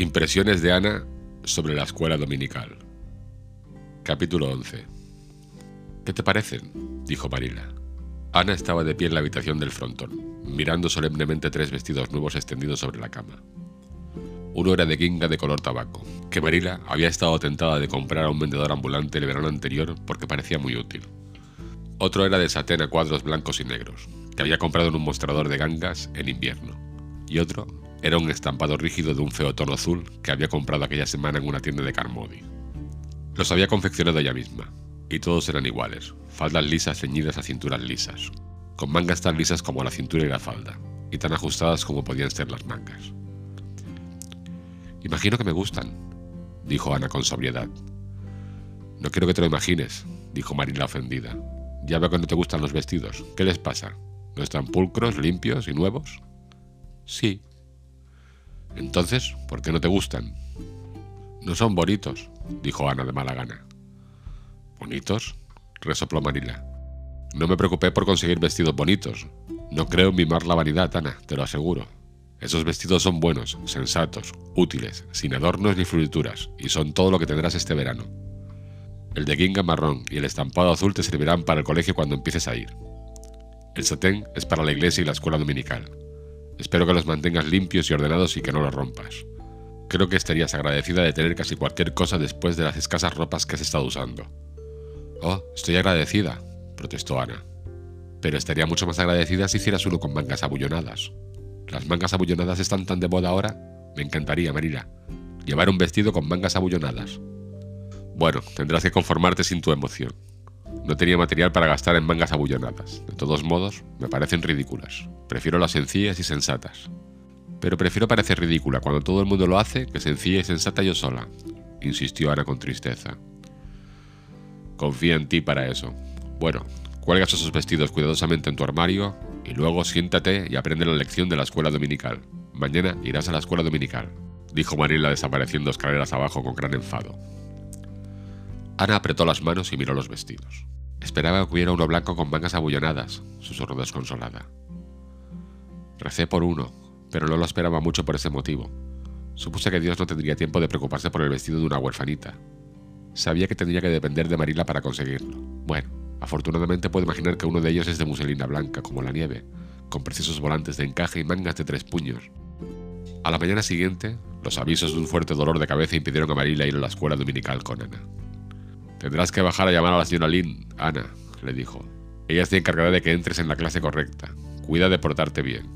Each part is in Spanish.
Impresiones de Ana sobre la escuela dominical. Capítulo 11. ¿Qué te parecen? dijo Marila. Ana estaba de pie en la habitación del frontón, mirando solemnemente tres vestidos nuevos extendidos sobre la cama. Uno era de guinga de color tabaco, que Marila había estado tentada de comprar a un vendedor ambulante el verano anterior porque parecía muy útil. Otro era de satén a cuadros blancos y negros, que había comprado en un mostrador de gangas en invierno. Y otro era un estampado rígido de un feo tono azul que había comprado aquella semana en una tienda de Carmody. Los había confeccionado ella misma, y todos eran iguales, faldas lisas ceñidas a cinturas lisas, con mangas tan lisas como la cintura y la falda, y tan ajustadas como podían ser las mangas. Imagino que me gustan, dijo Ana con sobriedad. No quiero que te lo imagines, dijo Marina ofendida. Ya veo que no te gustan los vestidos. ¿Qué les pasa? ¿No están pulcros, limpios y nuevos? Sí, entonces, ¿por qué no te gustan? No son bonitos, dijo Ana de mala gana. ¿Bonitos? resopló Marila. No me preocupé por conseguir vestidos bonitos. No creo en mimar la vanidad, Ana, te lo aseguro. Esos vestidos son buenos, sensatos, útiles, sin adornos ni florituras, y son todo lo que tendrás este verano. El de guinga marrón y el estampado azul te servirán para el colegio cuando empieces a ir. El satén es para la iglesia y la escuela dominical. Espero que los mantengas limpios y ordenados y que no los rompas. Creo que estarías agradecida de tener casi cualquier cosa después de las escasas ropas que has estado usando. Oh, estoy agradecida, protestó Ana. Pero estaría mucho más agradecida si hicieras uno con mangas abullonadas. ¿Las mangas abullonadas están tan de moda ahora? Me encantaría, Marila. Llevar un vestido con mangas abullonadas. Bueno, tendrás que conformarte sin tu emoción. No tenía material para gastar en mangas abullonadas. De todos modos, me parecen ridículas. Prefiero las sencillas y sensatas. Pero prefiero parecer ridícula cuando todo el mundo lo hace que sencilla y sensata yo sola, insistió Ana con tristeza. Confía en ti para eso. Bueno, cuelgas esos vestidos cuidadosamente en tu armario y luego siéntate y aprende la lección de la escuela dominical. Mañana irás a la escuela dominical, dijo Marila desapareciendo escaleras abajo con gran enfado. Ana apretó las manos y miró los vestidos. Esperaba que hubiera uno blanco con mangas abullonadas, susurró desconsolada. Recé por uno, pero no lo esperaba mucho por ese motivo. Supuse que Dios no tendría tiempo de preocuparse por el vestido de una huerfanita. Sabía que tendría que depender de Marila para conseguirlo. Bueno, afortunadamente puedo imaginar que uno de ellos es de muselina blanca, como la nieve, con precisos volantes de encaje y mangas de tres puños. A la mañana siguiente, los avisos de un fuerte dolor de cabeza impidieron a Marila ir a la escuela dominical con Ana. Tendrás que bajar a llamar a la señora Lynn, Ana, le dijo. Ella está encargada de que entres en la clase correcta. Cuida de portarte bien.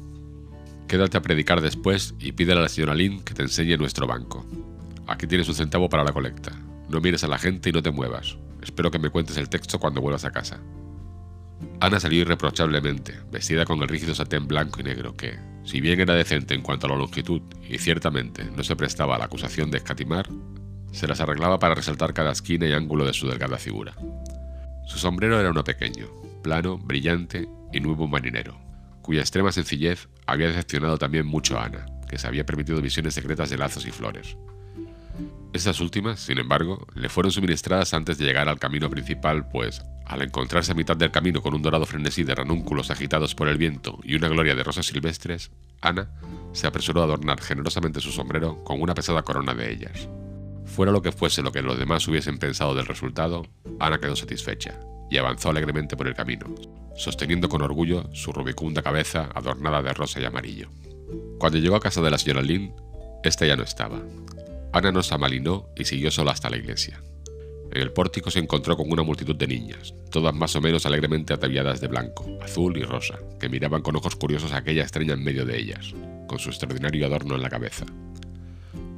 Quédate a predicar después y pídele a la señora Lynn que te enseñe nuestro banco. Aquí tienes un centavo para la colecta. No mires a la gente y no te muevas. Espero que me cuentes el texto cuando vuelvas a casa. Ana salió irreprochablemente, vestida con el rígido satén blanco y negro que, si bien era decente en cuanto a la longitud y ciertamente no se prestaba a la acusación de escatimar, se las arreglaba para resaltar cada esquina y ángulo de su delgada figura. Su sombrero era uno pequeño, plano, brillante y nuevo marinero, cuya extrema sencillez había decepcionado también mucho a Ana, que se había permitido visiones secretas de lazos y flores. Estas últimas, sin embargo, le fueron suministradas antes de llegar al camino principal, pues, al encontrarse a mitad del camino con un dorado frenesí de ranúnculos agitados por el viento y una gloria de rosas silvestres, Ana se apresuró a adornar generosamente su sombrero con una pesada corona de ellas. Fuera lo que fuese lo que los demás hubiesen pensado del resultado, Ana quedó satisfecha y avanzó alegremente por el camino, sosteniendo con orgullo su rubicunda cabeza adornada de rosa y amarillo. Cuando llegó a casa de la señora Lynn, ésta ya no estaba. Ana no se amalinó y siguió sola hasta la iglesia. En el pórtico se encontró con una multitud de niñas, todas más o menos alegremente ataviadas de blanco, azul y rosa, que miraban con ojos curiosos a aquella estrella en medio de ellas, con su extraordinario adorno en la cabeza.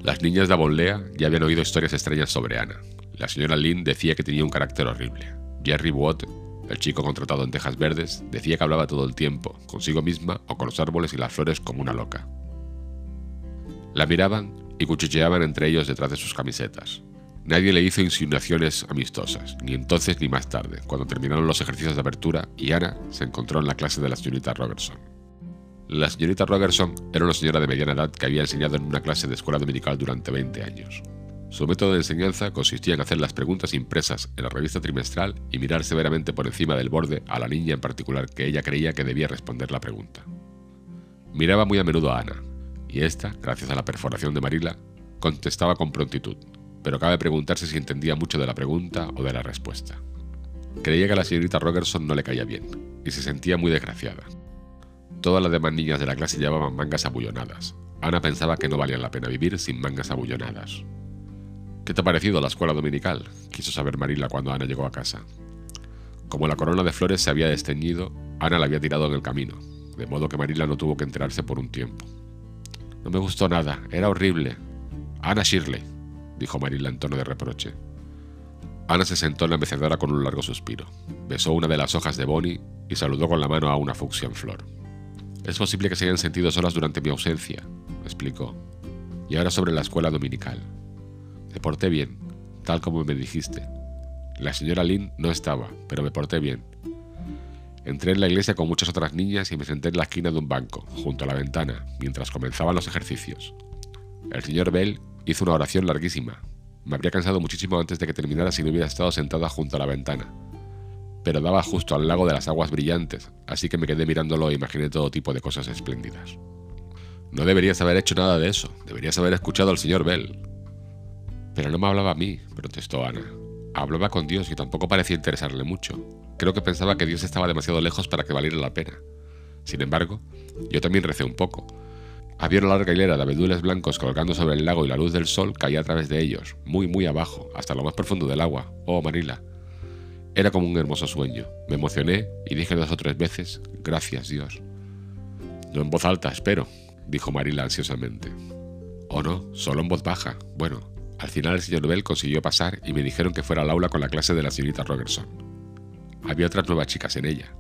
Las niñas de Avonlea ya habían oído historias extrañas sobre Ana. La señora Lynn decía que tenía un carácter horrible. Jerry Watt, el chico contratado en Tejas Verdes, decía que hablaba todo el tiempo, consigo misma o con los árboles y las flores como una loca. La miraban y cuchicheaban entre ellos detrás de sus camisetas. Nadie le hizo insinuaciones amistosas, ni entonces ni más tarde, cuando terminaron los ejercicios de apertura y Ana se encontró en la clase de la señorita Robertson. La señorita Rogerson era una señora de mediana edad que había enseñado en una clase de escuela dominical durante 20 años. Su método de enseñanza consistía en hacer las preguntas impresas en la revista trimestral y mirar severamente por encima del borde a la niña en particular que ella creía que debía responder la pregunta. Miraba muy a menudo a Ana, y ésta, gracias a la perforación de Marila, contestaba con prontitud, pero cabe preguntarse si entendía mucho de la pregunta o de la respuesta. Creía que a la señorita Rogerson no le caía bien, y se sentía muy desgraciada. Todas las demás niñas de la clase llevaban mangas abullonadas. Ana pensaba que no valía la pena vivir sin mangas abullonadas. ¿Qué te ha parecido la escuela dominical? quiso saber Marila cuando Ana llegó a casa. Como la corona de flores se había desteñido, Ana la había tirado en el camino, de modo que Marila no tuvo que enterarse por un tiempo. No me gustó nada, era horrible. Ana Shirley, dijo Marila en tono de reproche. Ana se sentó en la mecedora con un largo suspiro, besó una de las hojas de Bonnie y saludó con la mano a una fucsia en flor. Es posible que se hayan sentido solas durante mi ausencia, explicó. Y ahora sobre la escuela dominical. Me porté bien, tal como me dijiste. La señora Lynn no estaba, pero me porté bien. Entré en la iglesia con muchas otras niñas y me senté en la esquina de un banco, junto a la ventana, mientras comenzaban los ejercicios. El señor Bell hizo una oración larguísima. Me habría cansado muchísimo antes de que terminara si no hubiera estado sentada junto a la ventana. Pero daba justo al lago de las aguas brillantes, así que me quedé mirándolo e imaginé todo tipo de cosas espléndidas. No deberías haber hecho nada de eso, deberías haber escuchado al señor Bell. Pero no me hablaba a mí, protestó Ana. Hablaba con Dios y tampoco parecía interesarle mucho. Creo que pensaba que Dios estaba demasiado lejos para que valiera la pena. Sin embargo, yo también recé un poco. Había una larga hilera de abedules blancos colgando sobre el lago y la luz del sol caía a través de ellos, muy muy abajo, hasta lo más profundo del agua. Oh, Marila. Era como un hermoso sueño. Me emocioné y dije dos o tres veces, gracias Dios. No en voz alta, espero, dijo Marila ansiosamente. ¿O no? Solo en voz baja. Bueno, al final el señor Bell consiguió pasar y me dijeron que fuera al aula con la clase de la señorita Rogerson. Había otras nuevas chicas en ella.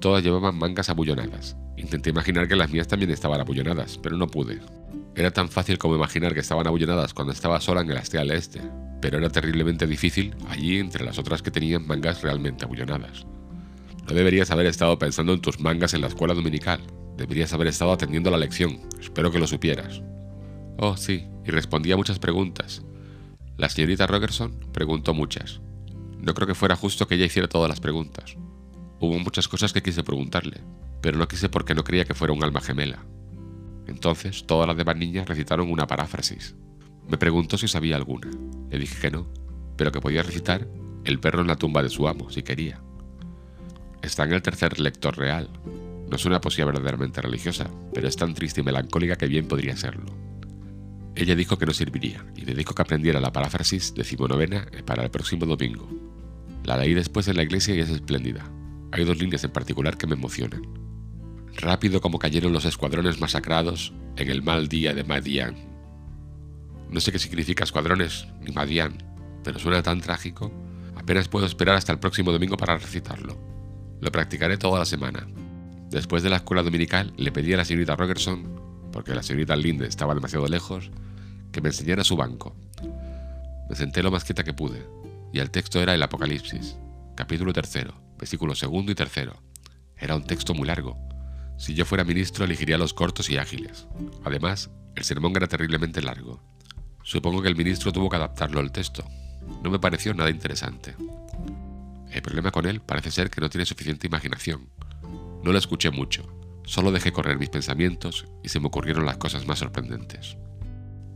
Todas llevaban mangas abullonadas. Intenté imaginar que las mías también estaban abullonadas, pero no pude. Era tan fácil como imaginar que estaban abullonadas cuando estaba sola en el Astea Este, pero era terriblemente difícil allí entre las otras que tenían mangas realmente abullonadas. No deberías haber estado pensando en tus mangas en la escuela dominical. Deberías haber estado atendiendo la lección. Espero que lo supieras. Oh, sí, y respondía muchas preguntas. La señorita Rogerson preguntó muchas. No creo que fuera justo que ella hiciera todas las preguntas. Hubo muchas cosas que quise preguntarle, pero no quise porque no creía que fuera un alma gemela. Entonces, todas las demás niñas recitaron una paráfrasis. Me preguntó si sabía alguna. Le dije que no, pero que podía recitar El perro en la tumba de su amo, si quería. Está en el tercer lector real. No es una poesía verdaderamente religiosa, pero es tan triste y melancólica que bien podría serlo. Ella dijo que no serviría y le dijo que aprendiera la paráfrasis decimonovena para el próximo domingo. La leí después en la iglesia y es espléndida. Hay dos líneas en particular que me emocionan. Rápido como cayeron los escuadrones masacrados en el mal día de Madian. No sé qué significa escuadrones ni Madian, pero suena tan trágico. Apenas puedo esperar hasta el próximo domingo para recitarlo. Lo practicaré toda la semana. Después de la escuela dominical le pedí a la señorita Rogerson, porque la señorita Linde estaba demasiado lejos, que me enseñara su banco. Me senté lo más quieta que pude, y el texto era el Apocalipsis, capítulo tercero, versículo segundo y tercero. Era un texto muy largo. Si yo fuera ministro elegiría los cortos y ágiles. Además, el sermón era terriblemente largo. Supongo que el ministro tuvo que adaptarlo al texto. No me pareció nada interesante. El problema con él parece ser que no tiene suficiente imaginación. No lo escuché mucho, solo dejé correr mis pensamientos y se me ocurrieron las cosas más sorprendentes.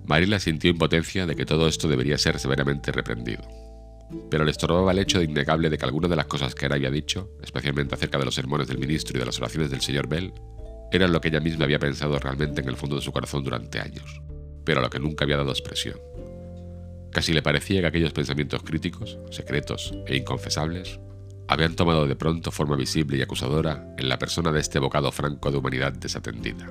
Marila sintió impotencia de que todo esto debería ser severamente reprendido. Pero le estorbaba el hecho de innegable de que algunas de las cosas que él había dicho, especialmente acerca de los sermones del ministro y de las oraciones del señor Bell, eran lo que ella misma había pensado realmente en el fondo de su corazón durante años, pero a lo que nunca había dado expresión. Casi le parecía que aquellos pensamientos críticos, secretos e inconfesables habían tomado de pronto forma visible y acusadora en la persona de este bocado franco de humanidad desatendida.